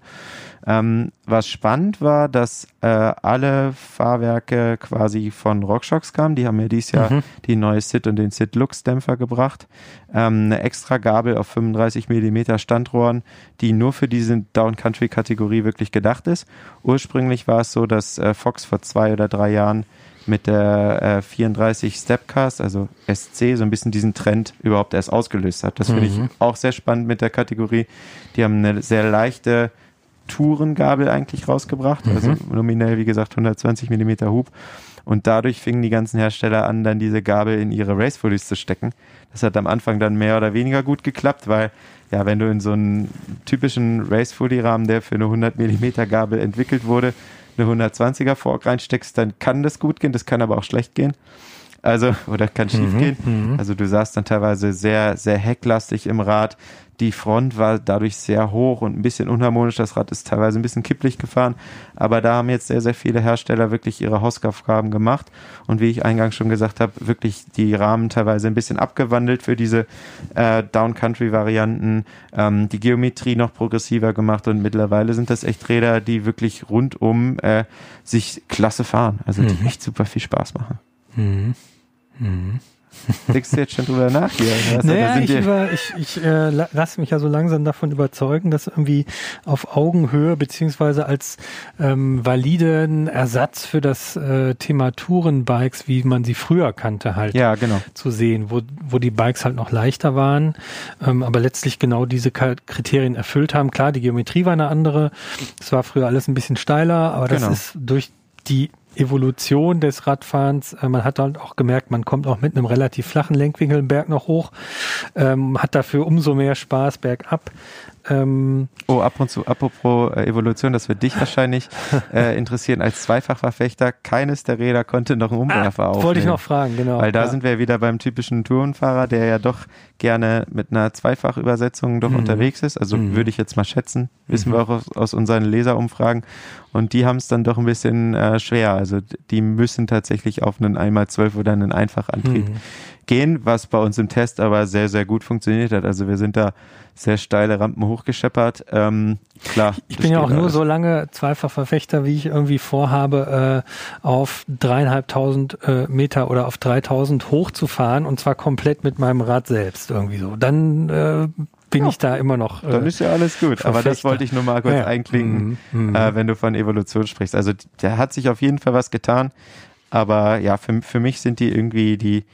Ähm, was spannend war, dass äh, alle Fahrwerke quasi von RockShox kamen. Die haben ja dieses Jahr die neue SID und den SID Lux Dämpfer gebracht. Ähm, eine extra Gabel auf 35 Millimeter Standrohren, die nur für diese Down Country Kategorie wirklich gedacht ist. Ursprünglich war es so, dass äh, Fox vor zwei oder drei Jahren mit der äh, 34 Stepcast, also SC, so ein bisschen diesen Trend überhaupt erst ausgelöst hat. Das finde ich auch sehr spannend mit der Kategorie. Die haben eine sehr leichte Tourengabel eigentlich rausgebracht, also nominell wie gesagt 120 Millimeter Hub. Und dadurch fingen die ganzen Hersteller an, dann diese Gabel in ihre Racefullies zu stecken. Das hat am Anfang dann mehr oder weniger gut geklappt, weil ja, wenn du in so einen typischen Racefully-Rahmen, der für eine 100 Millimeter Gabel entwickelt wurde, eine 120er Fork reinsteckst, dann kann das gut gehen, das kann aber auch schlecht gehen. Also, oder kann schief gehen. Also du saßt dann teilweise sehr, sehr hecklastig im Rad. Die Front war dadurch sehr hoch und ein bisschen unharmonisch. Das Rad ist teilweise ein bisschen kipplig gefahren. Aber da haben jetzt sehr, sehr viele Hersteller wirklich ihre Hausaufgaben gemacht. Und wie ich eingangs schon gesagt habe, wirklich die Rahmen teilweise ein bisschen abgewandelt für diese äh, Down-Country-Varianten. Ähm, die Geometrie noch progressiver gemacht. Und mittlerweile sind das echt Räder, die wirklich rundum äh, sich klasse fahren. Also die echt super viel Spaß machen. Mhm. Mhm. Denkst du jetzt schon drüber nach hier? Was, naja, ich, über, ich, ich äh, lasse mich ja so langsam davon überzeugen, dass irgendwie auf Augenhöhe beziehungsweise als ähm, validen Ersatz für das äh, Thema Tourenbikes, wie man sie früher kannte, halt ja, genau. zu sehen, wo, wo die Bikes halt noch leichter waren, ähm, aber letztlich genau diese Kriterien erfüllt haben. Klar, die Geometrie war eine andere. Es war früher alles ein bisschen steiler, aber das genau. ist durch die Evolution des Radfahrens. Äh, man hat halt auch gemerkt, man kommt auch mit einem relativ flachen Lenkwinkel im Berg noch hoch, ähm, hat dafür umso mehr Spaß bergab. Ähm, oh, ab und zu, apropos äh, Evolution, das wird dich [LAUGHS] wahrscheinlich äh, interessieren. Als Zweifachverfechter, keines der Räder konnte noch einen Umwerfer ah, aufnehmen. Wollte ich noch fragen, genau. Weil da ja. sind wir wieder beim typischen Tourenfahrer, der ja doch gerne mit einer Zweifachübersetzung doch mhm. unterwegs ist. Also mhm. würde ich jetzt mal schätzen, wissen mhm. wir auch aus, aus, unseren Leserumfragen. Und die haben es dann doch ein bisschen äh, schwer. Also die müssen tatsächlich auf einen einmal zwölf oder einen Einfachantrieb mhm. Gehen, was bei uns im Test aber sehr, sehr gut funktioniert hat. Also wir sind da sehr steile Rampen hochgescheppert. Ähm, klar. Ich bin ja auch nur so lange Zweifachverfechter, wie ich irgendwie vorhabe, äh, auf dreieinhalbtausend äh, Meter oder auf dreitausend hochzufahren und zwar komplett mit meinem Rad selbst irgendwie so. Dann äh, bin ja. ich da immer noch. Äh, Dann ist ja alles gut. Verfechter. Aber das wollte ich nur mal kurz ja. einklinken, mhm. mhm. Äh, wenn du von Evolution sprichst. Also da hat sich auf jeden Fall was getan. Aber ja, für, für mich sind die irgendwie die,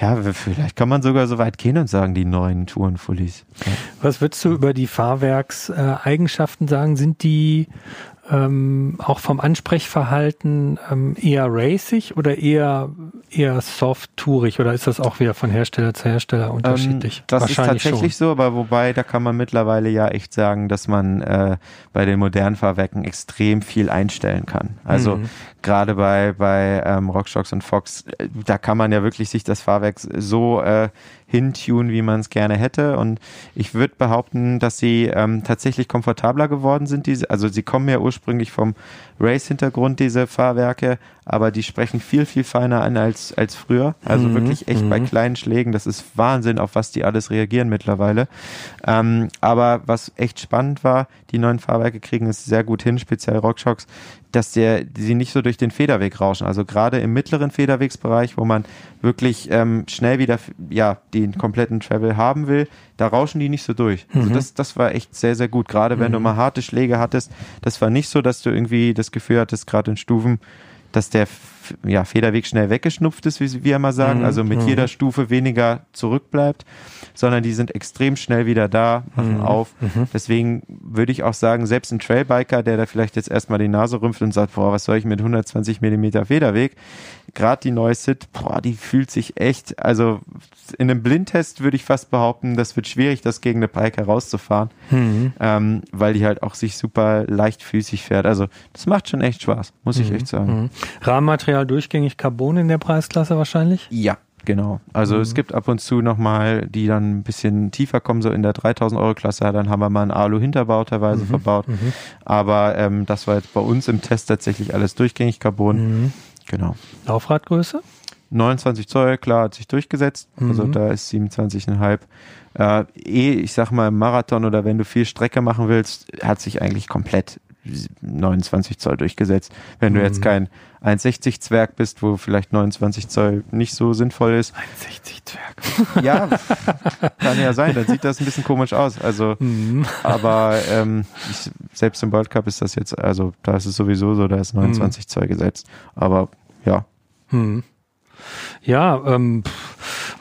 ja, vielleicht kann man sogar so weit gehen und sagen, die neuen Tourenfullies. Was würdest du über die Fahrwerkseigenschaften sagen? Sind die ähm, auch vom Ansprechverhalten ähm, eher racig oder eher eher soft-tourig oder ist das auch wieder von Hersteller zu Hersteller ähm, unterschiedlich? Ähm, das ist tatsächlich schon. so, aber wobei, da kann man mittlerweile ja echt sagen, dass man äh, bei den modernen Fahrwerken extrem viel einstellen kann. Also mhm. gerade bei, bei ähm, Rockstocks und Fox, äh, da kann man ja wirklich sich das Fahrwerk so äh, hintunen, wie man es gerne hätte. Und ich würde behaupten, dass sie ähm, tatsächlich komfortabler geworden sind. Diese, also sie kommen ja ursprünglich vom Race-Hintergrund, diese Fahrwerke, aber die sprechen viel, viel feiner an als, als früher. Also mhm, wirklich echt bei mhm. kleinen Schlägen. Das ist Wahnsinn, auf was die alles reagieren mittlerweile. Ähm, aber was echt spannend war, die neuen Fahrwerke kriegen es sehr gut hin, speziell Rockshocks, dass der, sie nicht so durch den Federweg rauschen. Also gerade im mittleren Federwegsbereich, wo man wirklich ähm, schnell wieder ja den kompletten Travel haben will, da rauschen die nicht so durch. Also mhm. Also das, das war echt sehr, sehr gut. Gerade wenn mhm. du mal harte Schläge hattest, das war nicht so, dass du irgendwie das Gefühl hattest, gerade in Stufen, dass der ja, Federweg schnell weggeschnupft ist, wie wir immer sagen, mhm. also mit mhm. jeder Stufe weniger zurückbleibt, sondern die sind extrem schnell wieder da, machen mhm. auf. Mhm. Deswegen würde ich auch sagen, selbst ein Trailbiker, der da vielleicht jetzt erstmal die Nase rümpft und sagt, boah, was soll ich mit 120 Millimeter Federweg? Gerade die neue Sit, boah, die fühlt sich echt, also in einem Blindtest würde ich fast behaupten, das wird schwierig, das gegen eine Biker rauszufahren, mhm. ähm, weil die halt auch sich super leichtfüßig fährt. Also das macht schon echt Spaß, muss ich echt sagen. Rahmenmaterial Material durchgängig Carbon in der Preisklasse wahrscheinlich? Ja, genau. Also mhm. es gibt ab und zu nochmal, die dann ein bisschen tiefer kommen, so in der 3000 Euro Klasse, dann haben wir mal einen Alu-Hinterbau teilweise mhm. verbaut. Mhm. Aber ähm, das war jetzt bei uns im Test tatsächlich alles durchgängig Carbon. Mhm. Genau. Laufradgröße? 29 Zoll, klar, hat sich durchgesetzt. Also mhm. da ist 27,5. Äh, eh, ich sag mal, im Marathon oder wenn du viel Strecke machen willst, hat sich eigentlich komplett 29 Zoll durchgesetzt. Wenn du jetzt mhm. kein 1,60 Zwerg bist, wo vielleicht 29 Zoll nicht so sinnvoll ist. 1,60 Zwerg. Ja, kann ja sein. Dann sieht das ein bisschen komisch aus. Also, mhm. aber ähm, ich, selbst im World Cup ist das jetzt, also da ist es sowieso so, da ist 29 mhm. Zoll gesetzt. Aber ja. Mhm. Ja, ähm,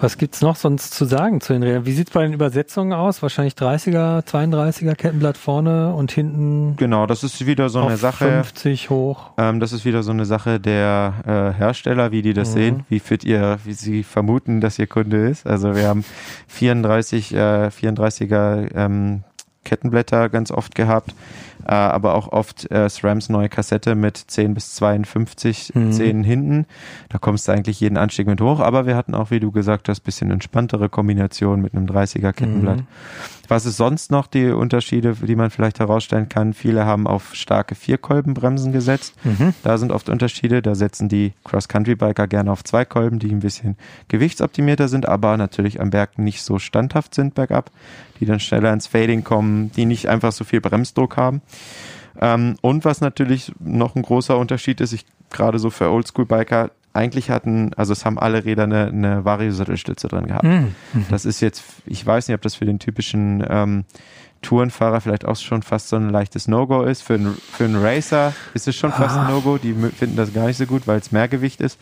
was gibt's noch sonst zu sagen zu den Rädern? Wie sieht's bei den Übersetzungen aus? Wahrscheinlich 30er, 32er Kettenblatt vorne und hinten. Genau, das ist wieder so eine Sache. 50 hoch. Ähm, das ist wieder so eine Sache der äh, Hersteller, wie die das mhm. sehen, wie fit ihr, wie sie vermuten, dass ihr Kunde ist. Also wir haben 34, äh, 34er ähm, Kettenblätter ganz oft gehabt äh, aber auch oft äh, SRAMs neue Kassette mit 10 bis 52 mhm. Zähnen hinten. Da kommst du eigentlich jeden Anstieg mit hoch, aber wir hatten auch, wie du gesagt hast, bisschen entspanntere Kombination mit einem 30er Kettenblatt. Mhm. Was ist sonst noch die Unterschiede, die man vielleicht herausstellen kann? Viele haben auf starke Vierkolbenbremsen gesetzt. Mhm. Da sind oft Unterschiede. Da setzen die Cross-Country-Biker gerne auf zwei Kolben, die ein bisschen gewichtsoptimierter sind, aber natürlich am Berg nicht so standhaft sind bergab, die dann schneller ins Fading kommen, die nicht einfach so viel Bremsdruck haben. Ähm, und was natürlich noch ein großer Unterschied ist, ich gerade so für Oldschool-Biker, eigentlich hatten, also es haben alle Räder eine, eine Vario-Sattelstütze drin gehabt. Mhm. Das ist jetzt, ich weiß nicht, ob das für den typischen ähm, Tourenfahrer vielleicht auch schon fast so ein leichtes No-Go ist. Für einen, für einen Racer ist es schon fast Ah. ein No-Go. Die finden das gar nicht so gut, weil es Mehrgewicht ist.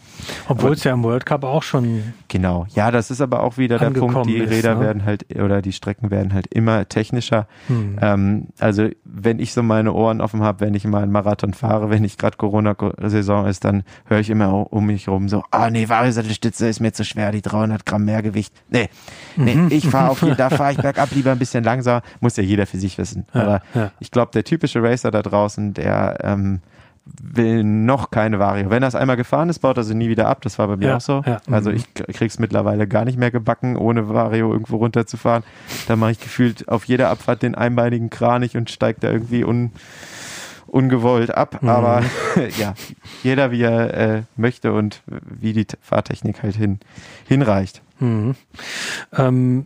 Obwohl Aber- es ja im World Cup auch schon. Genau. Ja, das ist aber auch wieder der Punkt. Die ist, Räder ne? werden halt, oder die Strecken werden halt immer technischer. Hm. Ähm, also wenn ich so meine Ohren offen habe, wenn ich mal einen Marathon fahre, wenn nicht gerade Corona-Saison ist, dann höre ich immer um mich rum so, ah nee, Variosattelstütze ist mir zu schwer, die 300 Gramm Mehrgewicht. Nee, nee Mhm. ich fahre auf jeden, da fahre ich [LAUGHS] bergab lieber ein bisschen langsamer. Muss ja jeder für sich wissen. Ja, Aber ja. ich glaube, der typische Racer da draußen, der ähm, will noch keine Vario. Wenn er es einmal gefahren ist, baut er sie nie wieder ab. Das war bei mir Ja, auch so. Also Mhm. ich k- krieg's mittlerweile gar nicht mehr gebacken, ohne Vario irgendwo runterzufahren. Da mache ich gefühlt auf jeder Abfahrt den einbeinigen Kranich und steigt da irgendwie un, ungewollt ab. Mhm. Aber [LAUGHS] ja, jeder wie er äh, möchte und wie die Fahrtechnik halt hin, hinreicht. Mhm. Ähm,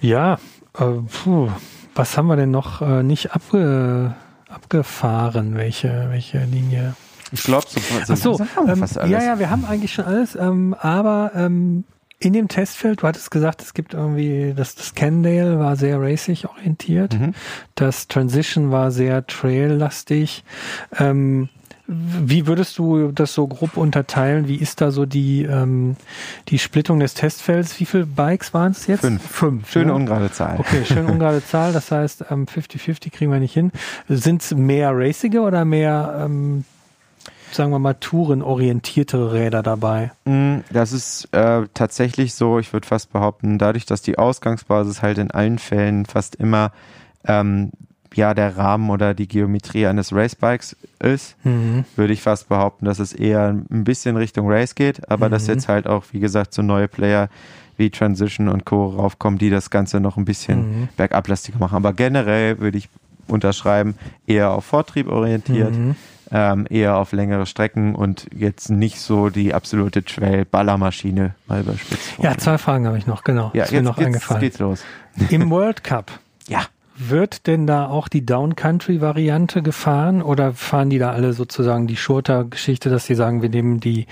ja, äh, puh, was haben wir denn noch äh, nicht abge, abgefahren? Welche, welche Linie? Ich glaube, so, so, wir ähm, fast alles. ja, ja, wir haben eigentlich schon alles, ähm, aber ähm, in dem Testfeld, du hattest gesagt, es gibt irgendwie, das, das Cannondale war sehr racing orientiert, Mhm. das Transition war sehr trail-lastig. Ähm, wie würdest du das so grob unterteilen? Wie ist da so die, ähm, die Splittung des Testfelds? Wie viele Bikes waren es jetzt? Fünf. Fünf. Schöne ne? ungerade Zahl. Okay, schön [LAUGHS] ungerade Zahl. Das heißt, ähm, 50-50 kriegen wir nicht hin. Sind es mehr racige oder mehr, ähm, sagen wir mal, tourenorientiertere Räder dabei? Mm, Das ist äh, tatsächlich so, ich würde fast behaupten, dadurch, dass die Ausgangsbasis halt in allen Fällen fast immer ähm, ja der Rahmen oder die Geometrie eines Racebikes ist, Mhm. würde ich fast behaupten, dass es eher ein bisschen Richtung Race geht, aber dass Mhm. jetzt halt auch, wie gesagt, so neue Player wie Transition und Co. raufkommen, die das Ganze noch ein bisschen Mhm. bergablastiger machen. Aber generell würde ich unterschreiben, eher auf Vortrieb orientiert Mhm. ähm, eher auf längere Strecken und jetzt nicht so die absolute Trail-Ballermaschine, mal überspitzt. Ja, zwei Fragen habe ich noch, genau. ja ist mir jetzt, noch jetzt eingefallen. geht's los. Im World Cup. [LAUGHS] Ja. Wird denn da auch die Down-Country-Variante gefahren oder fahren die da alle sozusagen die Shorter-Geschichte, dass sie sagen, wir nehmen die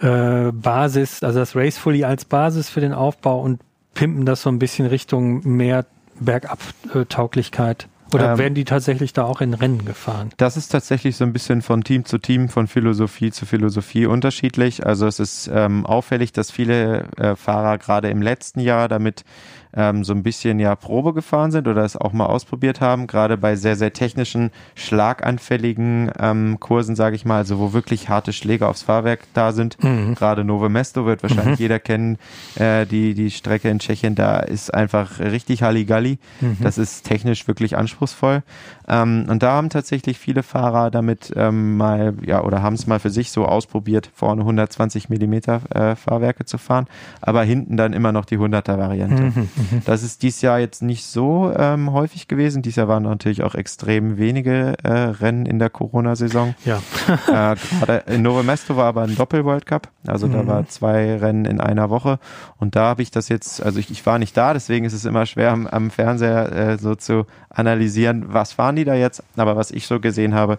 äh, Basis, also das Race Fully als Basis für den Aufbau und pimpen das so ein bisschen Richtung mehr Bergab-Tauglichkeit? Oder Ähm, werden die tatsächlich da auch in Rennen gefahren? Das ist tatsächlich so ein bisschen von Team zu Team, von Philosophie zu Philosophie unterschiedlich. Also es ist ähm, auffällig, dass viele äh, Fahrer gerade im letzten Jahr damit ähm, so ein bisschen ja Probe gefahren sind oder es auch mal ausprobiert haben, gerade bei sehr, sehr technischen, schlaganfälligen ähm, Kursen, sage ich mal, also wo wirklich harte Schläge aufs Fahrwerk da sind. Mhm. Gerade Novo Mesto wird wahrscheinlich jeder kennen, äh, die, die Strecke in Tschechien, da ist einfach richtig Halligalli. Mhm. Das ist technisch wirklich anspruchsvoll. Ähm, und da haben tatsächlich viele Fahrer damit ähm, mal, ja, oder haben es mal für sich so ausprobiert, vorne 120 Millimeter äh, Fahrwerke zu fahren, aber hinten dann immer noch die 100er Variante. Mhm. [LAUGHS] Das ist dies Jahr jetzt nicht so ähm, häufig gewesen. Dies Jahr waren natürlich auch extrem wenige äh, Rennen in der Corona-Saison. Ja. [LAUGHS] äh, gerade in Novo Mesto war aber ein Doppel-World Cup. Also da Mhm. war zwei Rennen in einer Woche. Und da habe ich das jetzt, also ich, ich war nicht da, deswegen ist es immer schwer am, am Fernseher äh, so zu analysieren, was fahren die da jetzt. Aber was ich so gesehen habe,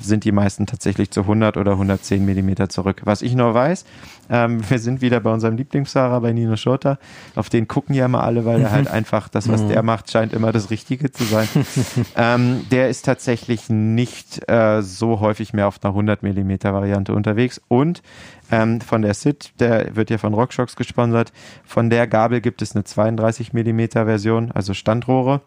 sind die meisten tatsächlich zu 100 oder 110 Millimeter zurück. Was ich nur weiß, ähm, wir sind wieder bei unserem Lieblingsfahrer, bei Nino Schurter. Auf den gucken ja immer alle, weil er halt einfach das, was der macht, scheint immer das Richtige zu sein. [LAUGHS] ähm, der ist tatsächlich nicht äh, so häufig mehr auf einer 100 Millimeter Variante unterwegs und ähm, von der SID, der wird ja von RockShox gesponsert. Von der Gabel gibt es eine 32 Millimeter Version, also Standrohre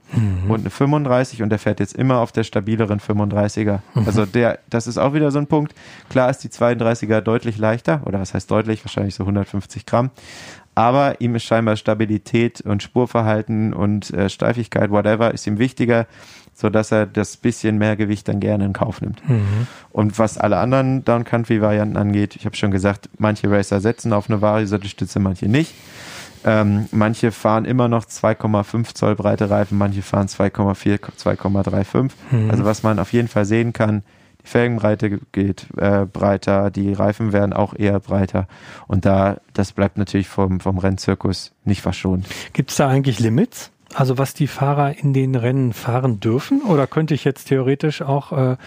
und eine 35 und der fährt jetzt immer auf der stabileren 35er. Also der, das ist auch wieder so ein Punkt. Klar ist die 32er deutlich leichter oder was heißt deutlich? Wahrscheinlich so 150 Gramm. Aber ihm ist scheinbar Stabilität und Spurverhalten und äh, Steifigkeit, whatever, ist ihm wichtiger, so dass er das bisschen mehr Gewicht dann gerne in Kauf nimmt. Mhm. Und was alle anderen Down-Country-Varianten angeht, ich habe schon gesagt, manche Racer setzen auf eine Vario-Sattelstütze, manche nicht. Ähm, manche fahren immer noch 2,5 Zoll breite Reifen, manche fahren 2,4, 2,35. Mhm. Also was man auf jeden Fall sehen kann, die Felgenbreite geht äh, breiter, die Reifen werden auch eher breiter. Und da, das bleibt natürlich vom, vom Rennzirkus nicht verschont. Gibt es da eigentlich Limits? Also was die Fahrer in den Rennen fahren dürfen? Oder könnte ich jetzt theoretisch auch äh,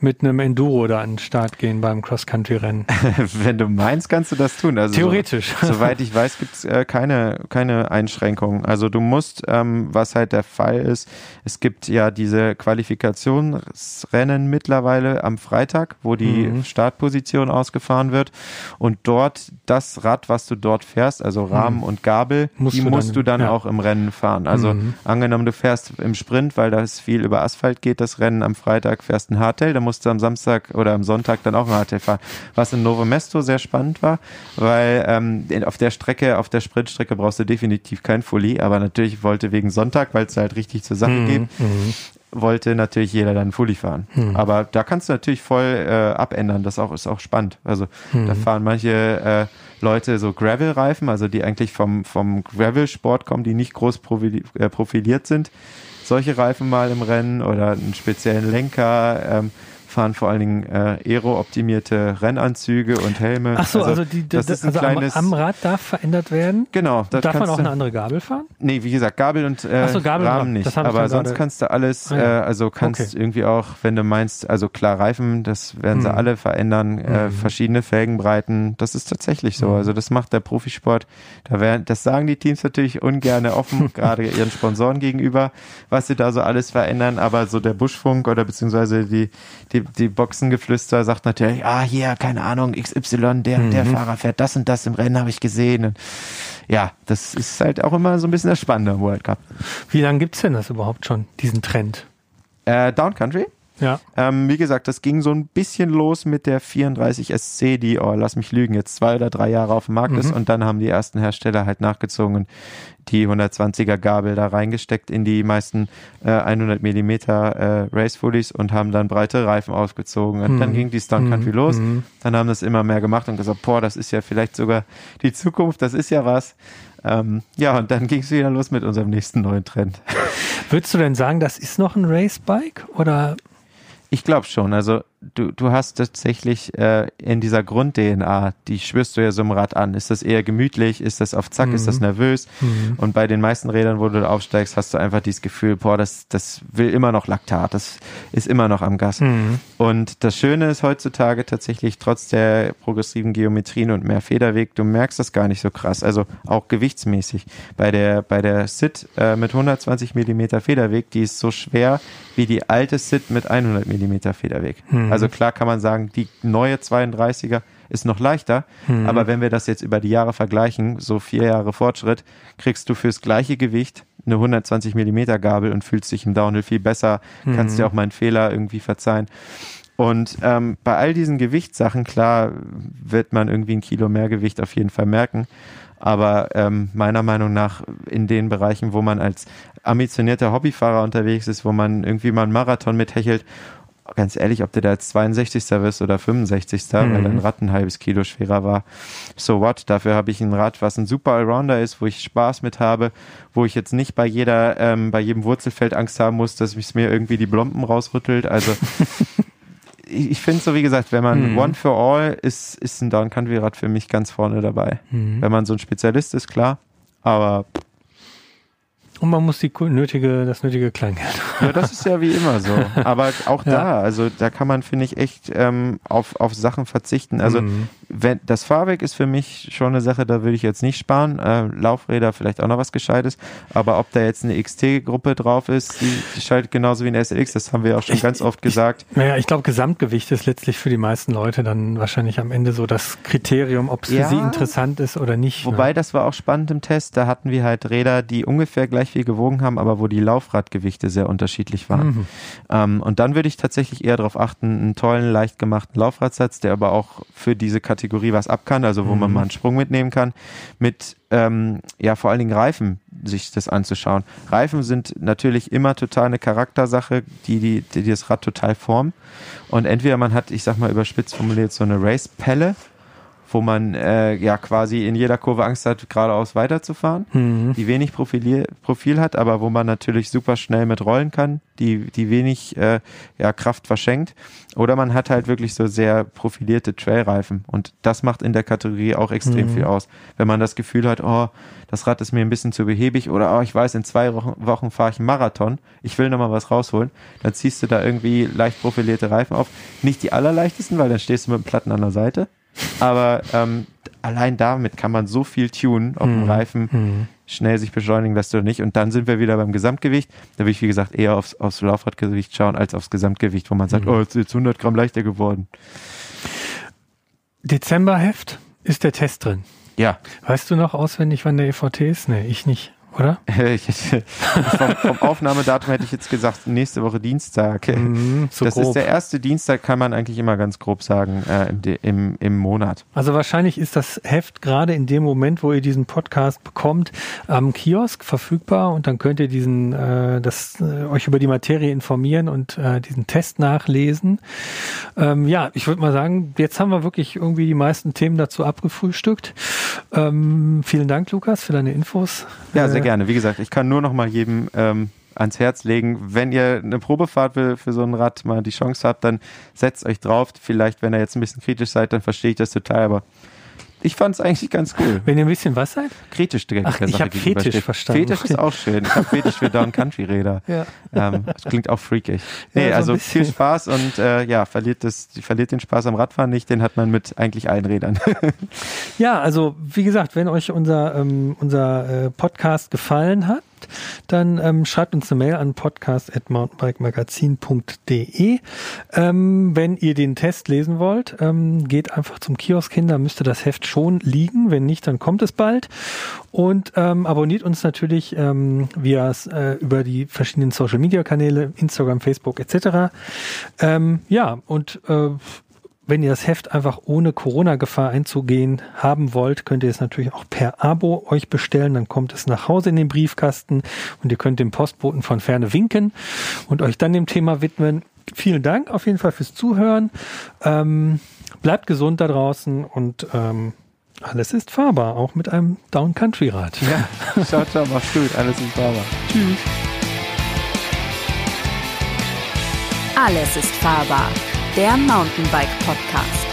mit einem Enduro da an den Start gehen beim Cross-Country-Rennen? [LAUGHS] Wenn du meinst, kannst du das tun. Also theoretisch. So, [LAUGHS] soweit ich weiß, gibt es äh, keine, keine Einschränkungen. Also du musst, ähm, was halt der Fall ist, es gibt ja diese Qualifikationsrennen mittlerweile am Freitag, wo die mhm. Startposition ausgefahren wird. Und dort das Rad, was du dort fährst, also Rahmen mhm. und Gabel, musst die du musst dann, du dann ja. auch im Rennen fahren. Also mhm. Angenommen, du fährst im Sprint, weil das viel über Asphalt geht, das Rennen am Freitag fährst ein Hardtail, dann musst du am Samstag oder am Sonntag dann auch ein Hardtail fahren. Was in Novo Mesto sehr spannend war, weil ähm, auf der Strecke, auf der Sprintstrecke brauchst du definitiv kein Fully, aber natürlich wollte wegen Sonntag, weil es halt richtig zur Sache mhm. geht, mhm wollte natürlich jeder dann Fully fahren. Hm. Aber da kannst du natürlich voll äh, abändern. Das auch, ist auch spannend. Also hm. da fahren manche äh, Leute so Gravel-Reifen, also die eigentlich vom, vom Gravel-Sport kommen, die nicht groß äh, profiliert sind. Solche Reifen mal im Rennen oder einen speziellen Lenker. Ähm, fahren vor allen Dingen äh, aero-optimierte Rennanzüge und Helme. Ach so, also, also, die, das, das ist ein also kleines, am, am, Rad darf verändert werden? Genau. darf man auch eine andere Gabel fahren? Nee, wie gesagt, Gabel und äh, so, Gabel Rahmen nicht. Aber sonst gerade. kannst du alles, ah, ja. äh, also kannst okay. irgendwie auch, wenn du meinst, also klar, Reifen, das werden mhm. sie alle verändern, äh, mhm. verschiedene Felgenbreiten, das ist tatsächlich so. Mhm. Also das macht der Profisport. Da werden, das sagen die Teams natürlich ungern offen, [LAUGHS] gerade ihren Sponsoren gegenüber, was sie da so alles verändern, aber so der Buschfunk oder beziehungsweise die, die die, Boxengeflüster sagt natürlich, ah, hier, keine Ahnung, XY, der, mhm. der Fahrer fährt das und das im Rennen, habe ich gesehen. Und ja, das ist halt auch immer so ein bisschen das Spannende am World Cup. Wie lange gibt es denn das überhaupt schon, diesen Trend? Äh, Down Country? Ja. Ähm, wie gesagt, das ging so ein bisschen los mit der 34 SC, die, oh, lass mich lügen, jetzt zwei oder drei Jahre auf dem Markt mhm. ist und dann haben die ersten Hersteller halt nachgezogen und die 120er Gabel da reingesteckt in die meisten äh, 100 Millimeter äh, Race Fullies und haben dann breite Reifen ausgezogen und mhm. dann ging die Stunt Country mhm. los. Mhm. Dann haben das immer mehr gemacht und gesagt, boah, das ist ja vielleicht sogar die Zukunft, das ist ja was. Ähm, ja, und dann ging es wieder los mit unserem nächsten neuen Trend. Würdest du denn sagen, das ist noch ein Racebike oder ich glaube schon. Also du, du hast tatsächlich äh, in dieser Grund-DNA, die spürst du ja so im Rad an. Ist das eher gemütlich? Ist das auf Zack? Mhm. Ist das mhm. nervös? Mhm. Und bei den meisten Rädern, wo du aufsteigst, hast du einfach dieses Gefühl, boah, das, das will immer noch Laktat. Das ist immer noch am Gas. Mhm. Und das Schöne ist heutzutage tatsächlich, trotz der progressiven Geometrien und mehr Federweg, du merkst das gar nicht so krass. Also auch gewichtsmäßig. Bei der, bei der SIT äh, mit 120 Millimeter Federweg, die ist so schwer, wie die alte SID mit 100 mm Federweg. Mhm. Also klar kann man sagen, die neue 32er ist noch leichter, mhm. aber wenn wir das jetzt über die Jahre vergleichen, so vier Jahre Fortschritt, kriegst du fürs gleiche Gewicht eine 120 mm Gabel und fühlst dich im Downhill viel besser, mhm. kannst dir auch mal einen Fehler irgendwie verzeihen. Und ähm, bei all diesen Gewichtssachen, klar, wird man irgendwie ein Kilo mehr Gewicht auf jeden Fall merken. Aber ähm, meiner Meinung nach in den Bereichen, wo man als ambitionierter Hobbyfahrer unterwegs ist, wo man irgendwie mal einen Marathon mithechelt, ganz ehrlich, ob du da jetzt 62. wirst oder 65. Mhm. weil dein Rad ein halbes Kilo schwerer war, so what? Dafür habe ich ein Rad, was ein super Allrounder ist, wo ich Spaß mit habe, wo ich jetzt nicht bei jeder, ähm, bei jedem Wurzelfeld Angst haben muss, dass es mir irgendwie die Blomben rausrüttelt. Also [LAUGHS] ich finde so, wie gesagt, wenn man mhm. One for All ist, ist ein Down Country Rad für mich ganz vorne dabei. Mhm. Wenn man so ein Spezialist ist, klar. Aber und man muss die nötige, das nötige Kleingeld. Ja, das ist ja wie immer so. [LAUGHS] Aber auch ja. da, also da kann man, finde ich, echt ähm, auf, auf Sachen verzichten. Also mhm. Wenn das Fahrwerk ist für mich schon eine Sache, da würde ich jetzt nicht sparen. Äh, Laufräder vielleicht auch noch was Gescheites. Aber ob da jetzt eine XT-Gruppe drauf ist, die, die schaltet genauso wie eine SLX, das haben wir auch schon ich, ganz oft gesagt. Ich, naja, ich glaube, Gesamtgewicht ist letztlich für die meisten Leute dann wahrscheinlich am Ende so das Kriterium, ob es ja, für sie interessant ist oder nicht. Wobei, ne? das war auch spannend im Test. Da hatten wir halt Räder, die ungefähr gleich viel gewogen haben, aber wo die Laufradgewichte sehr unterschiedlich waren. Mhm. Ähm, und dann würde ich tatsächlich eher darauf achten, einen tollen, leicht gemachten Laufradsatz, der aber auch für diese Kategorie was ab kann, also wo mhm. man mal einen Sprung mitnehmen kann, mit ähm, ja vor allen Dingen Reifen sich das anzuschauen. Reifen sind natürlich immer total eine Charaktersache, die, die, die das Rad total formen. Und entweder man hat, ich sag mal überspitzt formuliert, so eine Race-Pelle, wo man äh, ja quasi in jeder Kurve Angst hat, geradeaus weiterzufahren, Mhm. die wenig Profil, Profil hat, aber wo man natürlich super schnell mit rollen kann, die, die wenig äh, ja, Kraft verschenkt. Oder man hat halt wirklich so sehr profilierte Trailreifen. Und das macht in der Kategorie auch extrem Mhm. viel aus. Wenn man das Gefühl hat, oh, das Rad ist mir ein bisschen zu behäbig oder oh, ich weiß, in zwei Wochen, Wochen fahre ich einen Marathon, ich will nochmal was rausholen, dann ziehst du da irgendwie leicht profilierte Reifen auf. Nicht die allerleichtesten, weil dann stehst du mit dem Platten an der Seite. Aber ähm, allein damit kann man so viel tunen auf dem Mhm. Reifen, Mhm. schnell sich beschleunigen lässt oder nicht. Und dann sind wir wieder beim Gesamtgewicht. Da will ich, wie gesagt, eher aufs, aufs Laufradgewicht schauen als aufs Gesamtgewicht, wo man sagt, Mhm. oh, jetzt ist jetzt 100 Gramm leichter geworden. Dezemberheft ist der Test drin. Ja, Weißt du noch auswendig, wann der EVT ist? Nee, ich nicht, oder? [LAUGHS] vom, vom Aufnahmedatum hätte ich jetzt gesagt, nächste Woche Dienstag. Mhm, so das grob. ist der erste Dienstag, kann man eigentlich immer ganz grob sagen, äh, im, im, im Monat. Also wahrscheinlich ist das Heft gerade in dem Moment, wo ihr diesen Podcast bekommt, am Kiosk verfügbar und dann könnt ihr diesen, äh, das, äh, euch über die Materie informieren und äh, diesen Test nachlesen. Ähm, ja, ich würde mal sagen, jetzt haben wir wirklich irgendwie die meisten Themen dazu abgefrühstückt. Ähm, vielen Dank, Lukas, für deine Infos. Ja, sehr Äh, gerne. Wie gesagt, ich kann nur noch mal jedem ähm, ans Herz legen, wenn ihr eine Probefahrt für, für so ein Rad mal die Chance habt, dann setzt euch drauf. Vielleicht, wenn ihr jetzt ein bisschen kritisch seid, dann verstehe ich das total, aber ich fand es eigentlich ganz cool. Wenn ihr ein bisschen was seid? Kritisch der, Ach, der ich Sache hab gegenübersteht. Fetisch verstanden. Fetisch ist auch schön. Ich habe Fetisch für Down-Country-Räder. [LAUGHS] Ja. Ähm, das klingt auch freakig. Ja, Nee, so ein also viel Spaß und äh, ja, verliert, das, verliert den Spaß am Radfahren nicht, den hat man mit eigentlich allen Rädern. [LAUGHS] Ja, also wie gesagt, wenn euch unser, ähm, unser äh, Podcast gefallen hat, dann ähm, schreibt uns eine Mail an podcast.mountainbikemagazin.de. Ähm, wenn ihr den Test lesen wollt, ähm, geht einfach zum Kiosk hin, da müsste das Heft schon liegen. Wenn nicht, dann kommt es bald. Und ähm, abonniert uns natürlich ähm, via äh, über die verschiedenen Social Media Kanäle, Instagram, Facebook etc. Ähm, ja, und äh, wenn ihr das Heft einfach ohne Corona-Gefahr einzugehen haben wollt, könnt ihr es natürlich auch per Abo euch bestellen. Dann kommt es nach Hause in den Briefkasten und ihr könnt dem Postboten von ferne winken und euch dann dem Thema widmen. Vielen Dank auf jeden Fall fürs Zuhören. Ähm, bleibt gesund da draußen und ähm, alles ist fahrbar, auch mit einem Down-Country-Rad. ja, [LAUGHS] ciao, ciao, mach's gut, alles ist sauber. Tschüss. Alles ist fahrbar. Der Mountainbike Podcast.